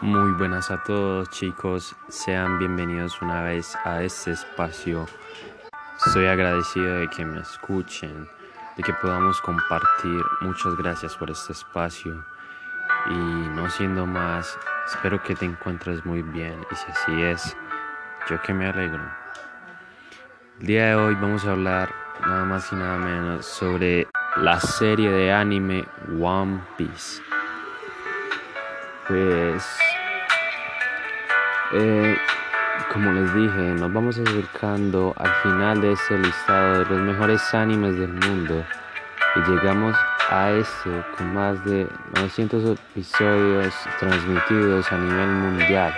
Muy buenas a todos chicos, sean bienvenidos una vez a este espacio. Estoy agradecido de que me escuchen, de que podamos compartir. Muchas gracias por este espacio. Y no siendo más, espero que te encuentres muy bien. Y si así es, yo que me alegro. El día de hoy vamos a hablar nada más y nada menos sobre la serie de anime One Piece. Pues, eh, como les dije, nos vamos acercando al final de este listado de los mejores animes del mundo y llegamos a este con más de 900 episodios transmitidos a nivel mundial,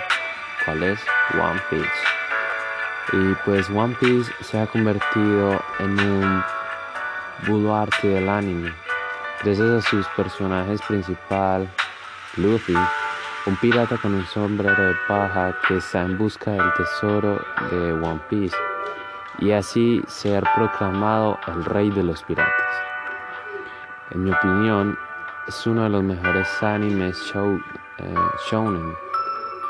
¿cuál es One Piece. Y pues One Piece se ha convertido en un arte del anime, gracias a sus personajes principal, Luffy, un pirata con un sombrero de paja que está en busca del tesoro de One Piece y así ser proclamado el rey de los piratas. En mi opinión, es uno de los mejores animes show, eh, shounen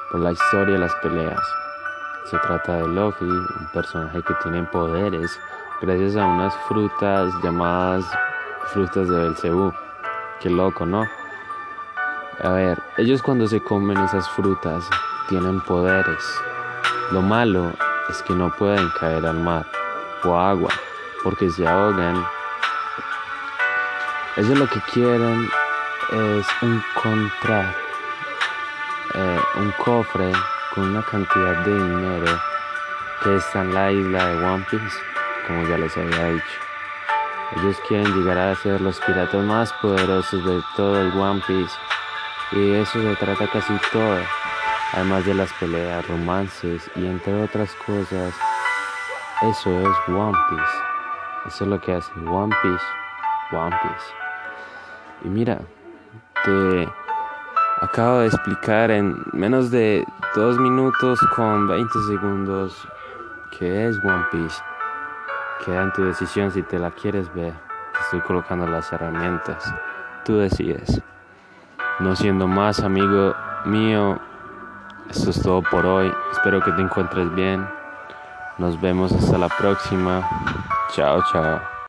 por la historia de las peleas. Se trata de Luffy, un personaje que tiene poderes gracias a unas frutas llamadas frutas de Belcebú. Qué loco, ¿no? A ver, ellos cuando se comen esas frutas tienen poderes. Lo malo es que no pueden caer al mar o agua porque se ahogan. Ellos lo que quieren es encontrar eh, un cofre con una cantidad de dinero que está en la isla de One Piece, como ya les había dicho. Ellos quieren llegar a ser los piratas más poderosos de todo el One Piece y eso se trata casi todo, además de las peleas, romances y entre otras cosas. Eso es One Piece. Eso es lo que hace One Piece, One Piece. Y mira, te acabo de explicar en menos de dos minutos con 20 segundos qué es One Piece. Queda en tu decisión si te la quieres ver. Te estoy colocando las herramientas. Tú decides. No siendo más, amigo mío, esto es todo por hoy. Espero que te encuentres bien. Nos vemos hasta la próxima. Chao, chao.